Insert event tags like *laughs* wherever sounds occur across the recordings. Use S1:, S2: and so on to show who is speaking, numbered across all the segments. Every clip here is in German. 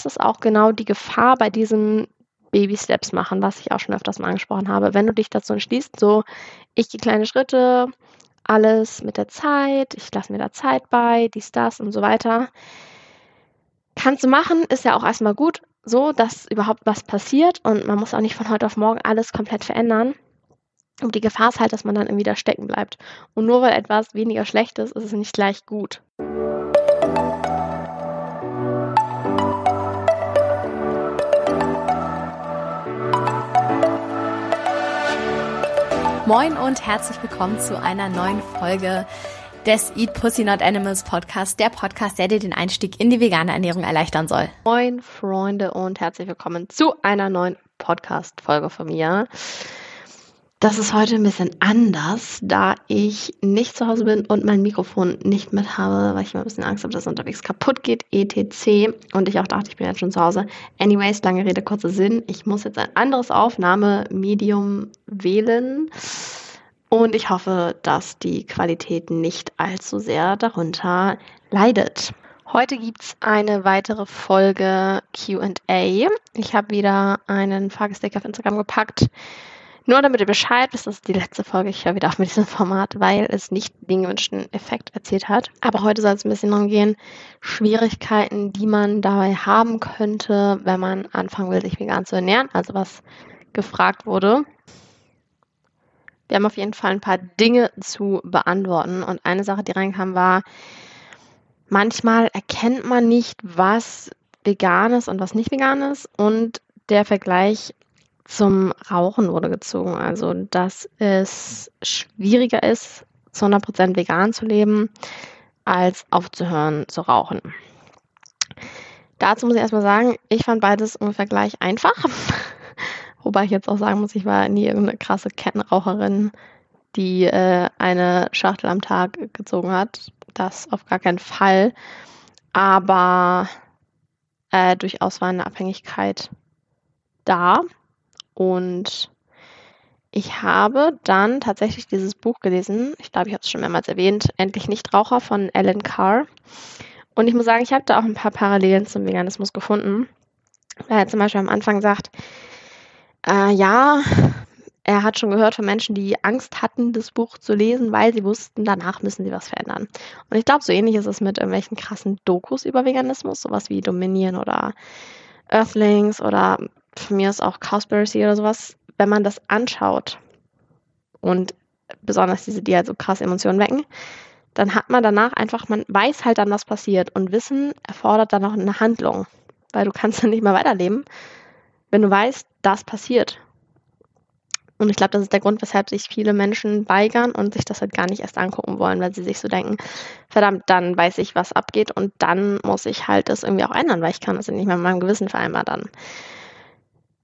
S1: ist es auch genau die Gefahr bei diesen Baby-Steps machen, was ich auch schon öfters mal angesprochen habe. Wenn du dich dazu entschließt, so, ich gehe kleine Schritte, alles mit der Zeit, ich lasse mir da Zeit bei, dies, das und so weiter. Kannst du machen, ist ja auch erstmal gut, so, dass überhaupt was passiert und man muss auch nicht von heute auf morgen alles komplett verändern. Und die Gefahr ist halt, dass man dann irgendwie da stecken bleibt. Und nur weil etwas weniger schlecht ist, ist es nicht gleich gut.
S2: Moin und herzlich willkommen zu einer neuen Folge des Eat Pussy Not Animals Podcast, der Podcast, der dir den Einstieg in die vegane Ernährung erleichtern soll.
S1: Moin Freunde und herzlich willkommen zu einer neuen Podcast-Folge von mir. Das ist heute ein bisschen anders, da ich nicht zu Hause bin und mein Mikrofon nicht mit habe, weil ich mal ein bisschen Angst habe, dass es unterwegs kaputt geht, etc. Und ich auch dachte, ich bin jetzt schon zu Hause. Anyways, lange Rede, kurzer Sinn. Ich muss jetzt ein anderes Aufnahmemedium wählen. Und ich hoffe, dass die Qualität nicht allzu sehr darunter leidet. Heute gibt es eine weitere Folge QA. Ich habe wieder einen Fragestick auf Instagram gepackt nur damit ihr Bescheid wisst, das ist die letzte Folge. Ich höre wieder auf mit diesem Format, weil es nicht den gewünschten Effekt erzielt hat. Aber heute soll es ein bisschen darum gehen, Schwierigkeiten, die man dabei haben könnte, wenn man anfangen will, sich vegan zu ernähren. Also was gefragt wurde. Wir haben auf jeden Fall ein paar Dinge zu beantworten. Und eine Sache, die reinkam, war, manchmal erkennt man nicht, was vegan ist und was nicht vegan ist. Und der Vergleich zum Rauchen wurde gezogen. Also, dass es schwieriger ist, zu 100% vegan zu leben, als aufzuhören zu rauchen. Dazu muss ich erstmal sagen, ich fand beides ungefähr gleich einfach. *laughs* Wobei ich jetzt auch sagen muss, ich war nie irgendeine krasse Kettenraucherin, die äh, eine Schachtel am Tag gezogen hat. Das auf gar keinen Fall. Aber äh, durchaus war eine Abhängigkeit da. Und ich habe dann tatsächlich dieses Buch gelesen. Ich glaube, ich habe es schon mehrmals erwähnt. Endlich Nichtraucher von Alan Carr. Und ich muss sagen, ich habe da auch ein paar Parallelen zum Veganismus gefunden. Weil er zum Beispiel am Anfang sagt, äh, ja, er hat schon gehört von Menschen, die Angst hatten, das Buch zu lesen, weil sie wussten, danach müssen sie was verändern. Und ich glaube, so ähnlich ist es mit irgendwelchen krassen Dokus über Veganismus, sowas wie Dominion oder Earthlings oder von mir ist auch Cowspiracy oder sowas, wenn man das anschaut und besonders diese, die halt so krass Emotionen wecken, dann hat man danach einfach, man weiß halt dann, was passiert und Wissen erfordert dann auch eine Handlung, weil du kannst *laughs* dann nicht mehr weiterleben, wenn du weißt, das passiert. Und ich glaube, das ist der Grund, weshalb sich viele Menschen weigern und sich das halt gar nicht erst angucken wollen, weil sie sich so denken, verdammt, dann weiß ich, was abgeht und dann muss ich halt das irgendwie auch ändern, weil ich kann das ja nicht mehr mit meinem Gewissen vereinbaren.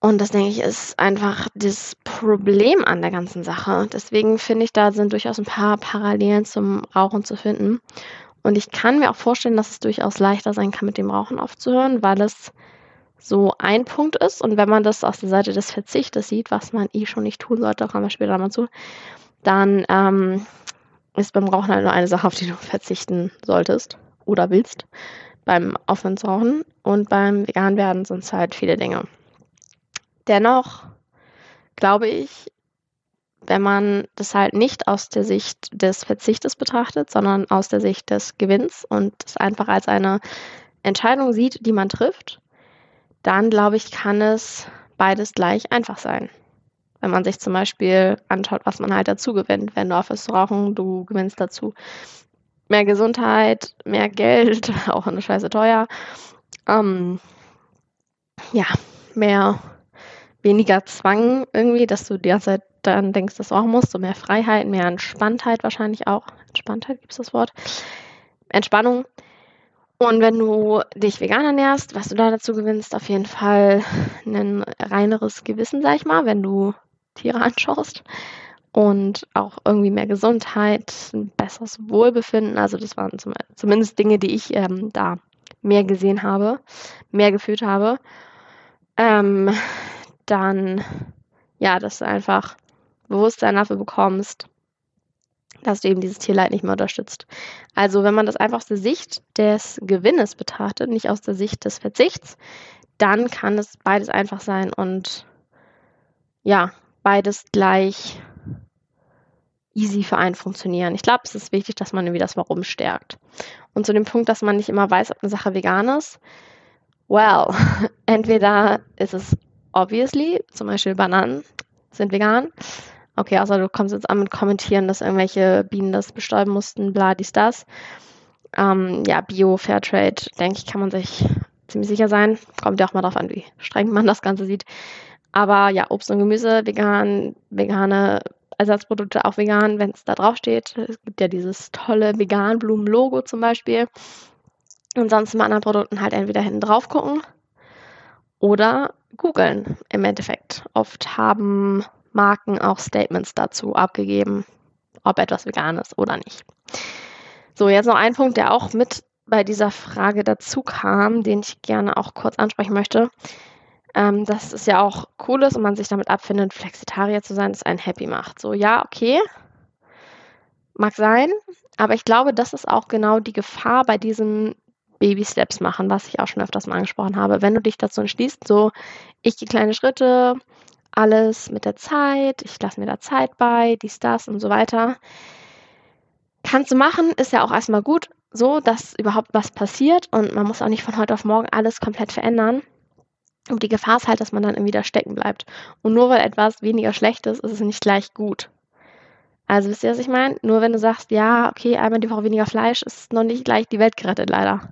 S1: Und das, denke ich, ist einfach das Problem an der ganzen Sache. Deswegen finde ich, da sind durchaus ein paar Parallelen zum Rauchen zu finden. Und ich kann mir auch vorstellen, dass es durchaus leichter sein kann, mit dem Rauchen aufzuhören, weil es so ein Punkt ist. Und wenn man das aus der Seite des Verzichtes sieht, was man eh schon nicht tun sollte, kommen wir später mal zu, dann ähm, ist beim Rauchen halt nur eine Sache, auf die du verzichten solltest oder willst, beim Aufhören zu rauchen. Und beim Veganwerden sind es halt viele Dinge. Dennoch glaube ich, wenn man das halt nicht aus der Sicht des Verzichtes betrachtet, sondern aus der Sicht des Gewinns und es einfach als eine Entscheidung sieht, die man trifft, dann glaube ich, kann es beides gleich einfach sein. Wenn man sich zum Beispiel anschaut, was man halt dazu gewinnt. Wenn du aufhörst zu rauchen, du gewinnst dazu mehr Gesundheit, mehr Geld, *laughs* auch eine Scheiße teuer. Ähm, ja, mehr weniger Zwang irgendwie, dass du die ganze Zeit dann denkst, dass du auch musst, so mehr Freiheit, mehr Entspanntheit wahrscheinlich auch. Entspanntheit gibt es das Wort. Entspannung. Und wenn du dich vegan ernährst, was du da dazu gewinnst, auf jeden Fall ein reineres Gewissen, sag ich mal, wenn du Tiere *laughs* anschaust. Und auch irgendwie mehr Gesundheit, ein besseres Wohlbefinden. Also das waren zum, zumindest Dinge, die ich ähm, da mehr gesehen habe, mehr gefühlt habe. Ähm, dann, ja, dass du einfach Bewusstsein dafür bekommst, dass du eben dieses Tierleid nicht mehr unterstützt. Also wenn man das einfach aus der Sicht des Gewinnes betrachtet, nicht aus der Sicht des Verzichts, dann kann es beides einfach sein und ja, beides gleich easy für einen funktionieren. Ich glaube, es ist wichtig, dass man irgendwie das Warum stärkt. Und zu dem Punkt, dass man nicht immer weiß, ob eine Sache vegan ist, well, *laughs* entweder ist es obviously, zum Beispiel Bananen sind vegan. Okay, außer du kommst jetzt an mit Kommentieren, dass irgendwelche Bienen das bestäuben mussten, bla, dies, das. Ähm, ja, Bio, Fairtrade, denke ich, kann man sich ziemlich sicher sein. Kommt ja auch mal drauf an, wie streng man das Ganze sieht. Aber ja, Obst und Gemüse vegan, vegane Ersatzprodukte auch vegan, wenn es da drauf steht. Es gibt ja dieses tolle vegan Blumen-Logo zum Beispiel. Und sonst bei anderen Produkten halt entweder hinten drauf gucken oder googeln im Endeffekt. Oft haben Marken auch Statements dazu abgegeben, ob etwas vegan ist oder nicht. So, jetzt noch ein Punkt, der auch mit bei dieser Frage dazu kam, den ich gerne auch kurz ansprechen möchte. Ähm, dass es ja auch cool ist und man sich damit abfindet, Flexitarier zu sein, das einen happy macht. So, ja, okay, mag sein, aber ich glaube, das ist auch genau die Gefahr bei diesem Baby-Steps machen, was ich auch schon öfters mal angesprochen habe. Wenn du dich dazu entschließt, so, ich gehe kleine Schritte, alles mit der Zeit, ich lasse mir da Zeit bei, dies, das und so weiter. Kannst du machen, ist ja auch erstmal gut, so, dass überhaupt was passiert und man muss auch nicht von heute auf morgen alles komplett verändern. Und die Gefahr ist halt, dass man dann irgendwie da stecken bleibt. Und nur weil etwas weniger schlecht ist, ist es nicht gleich gut. Also wisst ihr, was ich meine? Nur wenn du sagst, ja, okay, einmal die Woche weniger Fleisch, ist noch nicht gleich die Welt gerettet, leider.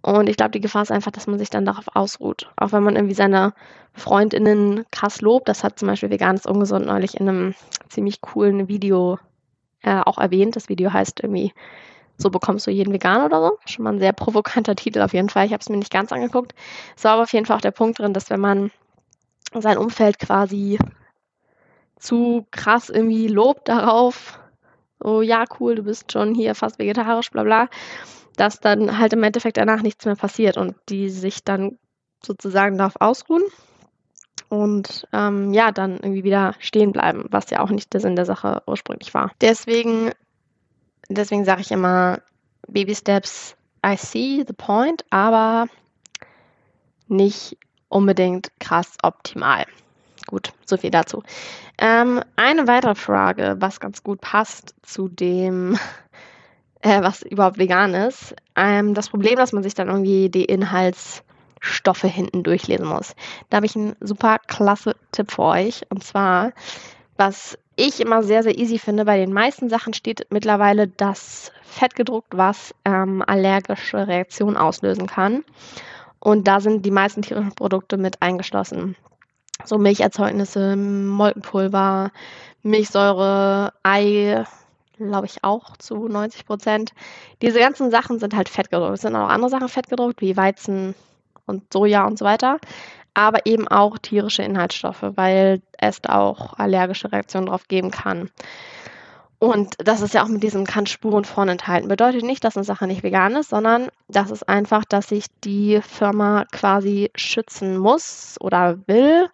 S1: Und ich glaube, die Gefahr ist einfach, dass man sich dann darauf ausruht. Auch wenn man irgendwie seine FreundInnen krass lobt. Das hat zum Beispiel Veganes Ungesund neulich in einem ziemlich coolen Video äh, auch erwähnt. Das Video heißt irgendwie so bekommst du jeden vegan oder so. Schon mal ein sehr provokanter Titel auf jeden Fall. Ich habe es mir nicht ganz angeguckt. Es war aber auf jeden Fall auch der Punkt drin, dass wenn man sein Umfeld quasi zu krass irgendwie lobt darauf, so ja, cool, du bist schon hier fast vegetarisch, bla bla, dass dann halt im Endeffekt danach nichts mehr passiert und die sich dann sozusagen darauf ausruhen und ähm, ja, dann irgendwie wieder stehen bleiben, was ja auch nicht der Sinn der Sache ursprünglich war. Deswegen Deswegen sage ich immer, Baby Steps, I see the point, aber nicht unbedingt krass optimal. Gut, so viel dazu. Ähm, eine weitere Frage, was ganz gut passt zu dem, *laughs* äh, was überhaupt vegan ist. Ähm, das Problem, dass man sich dann irgendwie die Inhaltsstoffe hinten durchlesen muss. Da habe ich einen super klasse Tipp für euch. Und zwar, was ich immer sehr, sehr easy finde. Bei den meisten Sachen steht mittlerweile das Fett gedruckt, was ähm, allergische Reaktionen auslösen kann. Und da sind die meisten tierischen Produkte mit eingeschlossen. So Milcherzeugnisse, Molkenpulver, Milchsäure, Ei, glaube ich auch zu 90 Prozent. Diese ganzen Sachen sind halt fettgedruckt. Es sind auch andere Sachen fettgedruckt, wie Weizen und Soja und so weiter aber eben auch tierische Inhaltsstoffe, weil es auch allergische Reaktionen drauf geben kann. Und das ist ja auch mit diesem kann Spuren vorn enthalten. Bedeutet nicht, dass eine Sache nicht vegan ist, sondern das ist einfach, dass sich die Firma quasi schützen muss oder will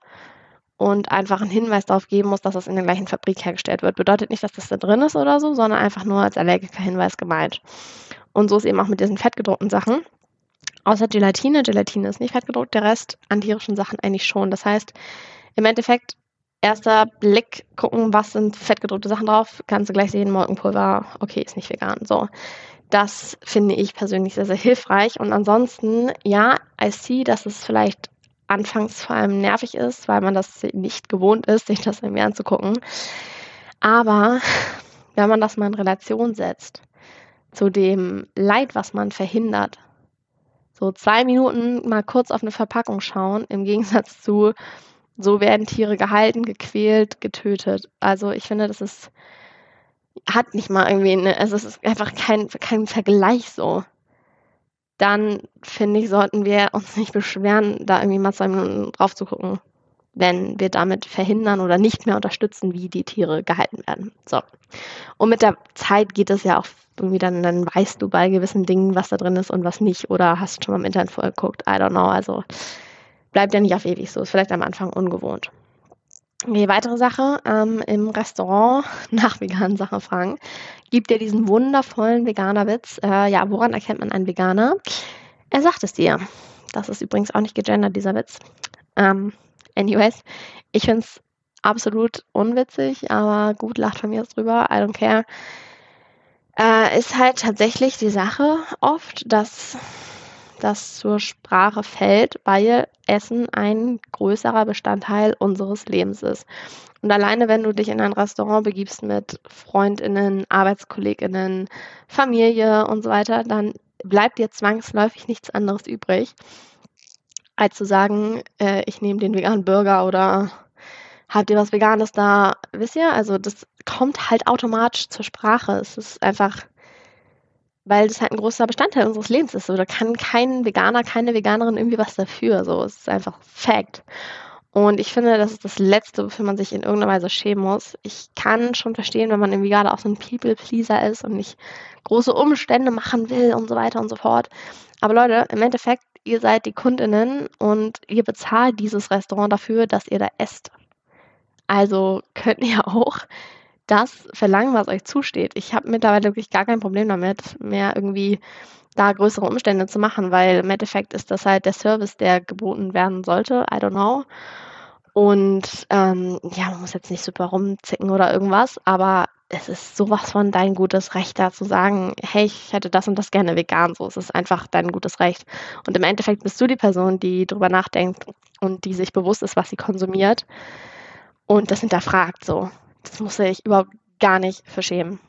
S1: und einfach einen Hinweis darauf geben muss, dass es in der gleichen Fabrik hergestellt wird. Bedeutet nicht, dass das da drin ist oder so, sondern einfach nur als Allergiker-Hinweis gemeint. Und so ist eben auch mit diesen fettgedruckten Sachen. Außer Gelatine. Gelatine ist nicht fettgedruckt, der Rest an tierischen Sachen eigentlich schon. Das heißt, im Endeffekt, erster Blick gucken, was sind fettgedruckte Sachen drauf, kannst du gleich sehen, Molkenpulver, okay, ist nicht vegan. So. Das finde ich persönlich sehr, sehr hilfreich. Und ansonsten, ja, I see, dass es vielleicht anfangs vor allem nervig ist, weil man das nicht gewohnt ist, *laughs* sich das irgendwie anzugucken. Aber wenn man das mal in Relation setzt zu dem Leid, was man verhindert, so zwei Minuten mal kurz auf eine Verpackung schauen, im Gegensatz zu, so werden Tiere gehalten, gequält, getötet. Also ich finde, das ist, hat nicht mal irgendwie, eine, also es ist einfach kein, kein Vergleich so. Dann finde ich, sollten wir uns nicht beschweren, da irgendwie mal zwei Minuten drauf zu gucken, wenn wir damit verhindern oder nicht mehr unterstützen, wie die Tiere gehalten werden. So. Und mit der Zeit geht es ja auch irgendwie dann, dann weißt du bei gewissen Dingen, was da drin ist und was nicht. Oder hast schon mal im Internet vorgeguckt. I don't know. Also bleibt ja nicht auf ewig so. Ist vielleicht am Anfang ungewohnt. Die weitere Sache, ähm, im Restaurant *laughs* nach veganen Sachen fragen, gibt dir diesen wundervollen Veganer-Witz. Äh, ja, woran erkennt man einen Veganer? Er sagt es dir. Das ist übrigens auch nicht gegendert, dieser Witz. Ähm, anyways, ich finde es absolut unwitzig, aber gut, lacht von mir aus drüber. I don't care. Äh, ist halt tatsächlich die Sache oft, dass das zur Sprache fällt, weil Essen ein größerer Bestandteil unseres Lebens ist. Und alleine, wenn du dich in ein Restaurant begibst mit Freundinnen, Arbeitskolleginnen, Familie und so weiter, dann bleibt dir zwangsläufig nichts anderes übrig, als zu sagen, äh, ich nehme den veganen Burger oder habt ihr was Veganes da? Wisst ihr? Also das kommt halt automatisch zur Sprache. Es ist einfach, weil das halt ein großer Bestandteil unseres Lebens ist. So, da kann kein Veganer, keine Veganerin irgendwie was dafür. So, es ist einfach Fact. Und ich finde, das ist das Letzte, wofür man sich in irgendeiner Weise schämen muss. Ich kann schon verstehen, wenn man irgendwie gerade auch so ein People-Pleaser ist und nicht große Umstände machen will und so weiter und so fort. Aber Leute, im Endeffekt, ihr seid die Kundinnen und ihr bezahlt dieses Restaurant dafür, dass ihr da esst. Also könnt ihr auch das verlangen, was euch zusteht. Ich habe mittlerweile wirklich gar kein Problem damit, mehr irgendwie da größere Umstände zu machen, weil im Endeffekt ist das halt der Service, der geboten werden sollte. I don't know. Und ähm, ja, man muss jetzt nicht super rumzicken oder irgendwas, aber es ist sowas von dein gutes Recht, da zu sagen, hey, ich hätte das und das gerne vegan. So, es ist einfach dein gutes Recht. Und im Endeffekt bist du die Person, die drüber nachdenkt und die sich bewusst ist, was sie konsumiert und das hinterfragt so. Das muss ich überhaupt gar nicht verschämen.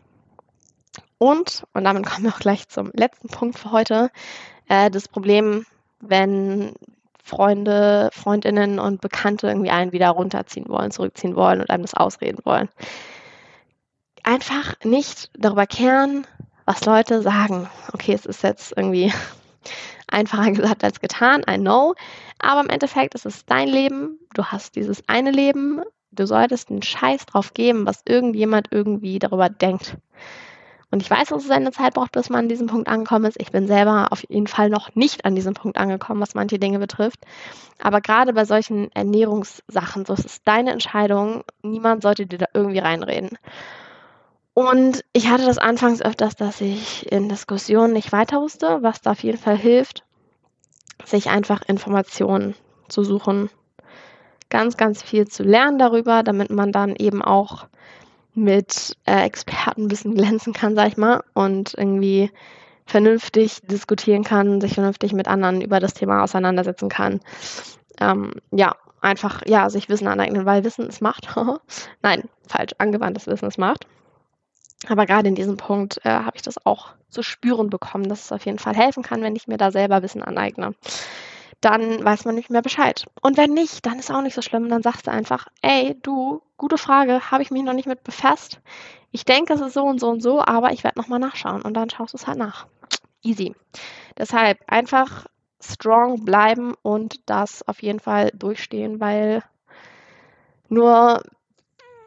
S1: Und, und damit kommen wir auch gleich zum letzten Punkt für heute, äh, das Problem, wenn Freunde, Freundinnen und Bekannte irgendwie einen wieder runterziehen wollen, zurückziehen wollen und einem das ausreden wollen. Einfach nicht darüber kehren, was Leute sagen. Okay, es ist jetzt irgendwie *laughs* einfacher gesagt als getan, I know. Aber im Endeffekt ist es dein Leben. Du hast dieses eine Leben Du solltest einen Scheiß drauf geben, was irgendjemand irgendwie darüber denkt. Und ich weiß, dass es seine Zeit braucht, bis man an diesem Punkt angekommen ist. Ich bin selber auf jeden Fall noch nicht an diesem Punkt angekommen, was manche Dinge betrifft. Aber gerade bei solchen Ernährungssachen, so ist es deine Entscheidung. Niemand sollte dir da irgendwie reinreden. Und ich hatte das anfangs öfters, dass ich in Diskussionen nicht weiter wusste, was da auf jeden Fall hilft, sich einfach Informationen zu suchen ganz, ganz viel zu lernen darüber, damit man dann eben auch mit äh, Expertenwissen *laughs* glänzen kann, sag ich mal, und irgendwie vernünftig diskutieren kann, sich vernünftig mit anderen über das Thema auseinandersetzen kann. Ähm, ja, einfach, ja, sich Wissen aneignen, weil Wissen ist Macht. *laughs* Nein, falsch, angewandtes Wissen ist Macht. Aber gerade in diesem Punkt äh, habe ich das auch zu spüren bekommen, dass es auf jeden Fall helfen kann, wenn ich mir da selber Wissen aneigne dann weiß man nicht mehr Bescheid. Und wenn nicht, dann ist auch nicht so schlimm. Dann sagst du einfach, ey, du, gute Frage, habe ich mich noch nicht mit befasst. Ich denke, es ist so und so und so, aber ich werde nochmal nachschauen und dann schaust du es halt nach. Easy. Deshalb einfach strong bleiben und das auf jeden Fall durchstehen, weil nur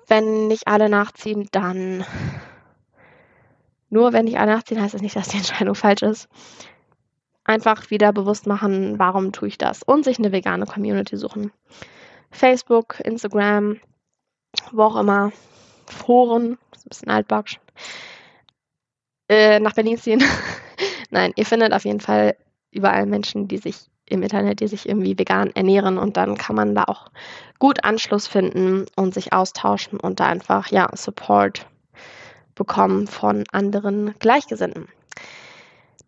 S1: wenn nicht alle nachziehen, dann nur wenn nicht alle nachziehen, heißt das nicht, dass die Entscheidung falsch ist einfach wieder bewusst machen, warum tue ich das und sich eine vegane Community suchen. Facebook, Instagram, wo auch immer, Foren, ist ein bisschen altbacksch, äh, nach Berlin ziehen. *laughs* Nein, ihr findet auf jeden Fall überall Menschen, die sich im Internet, die sich irgendwie vegan ernähren und dann kann man da auch gut Anschluss finden und sich austauschen und da einfach ja Support bekommen von anderen Gleichgesinnten.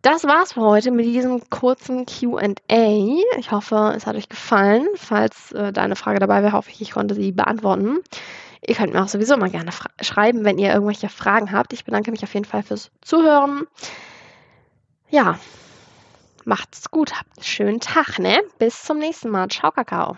S1: Das war's für heute mit diesem kurzen QA. Ich hoffe, es hat euch gefallen. Falls äh, da eine Frage dabei wäre, hoffe ich, ich konnte sie beantworten. Ihr könnt mir auch sowieso mal gerne schreiben, wenn ihr irgendwelche Fragen habt. Ich bedanke mich auf jeden Fall fürs Zuhören. Ja, macht's gut, habt einen schönen Tag, ne? Bis zum nächsten Mal. Ciao, Kakao.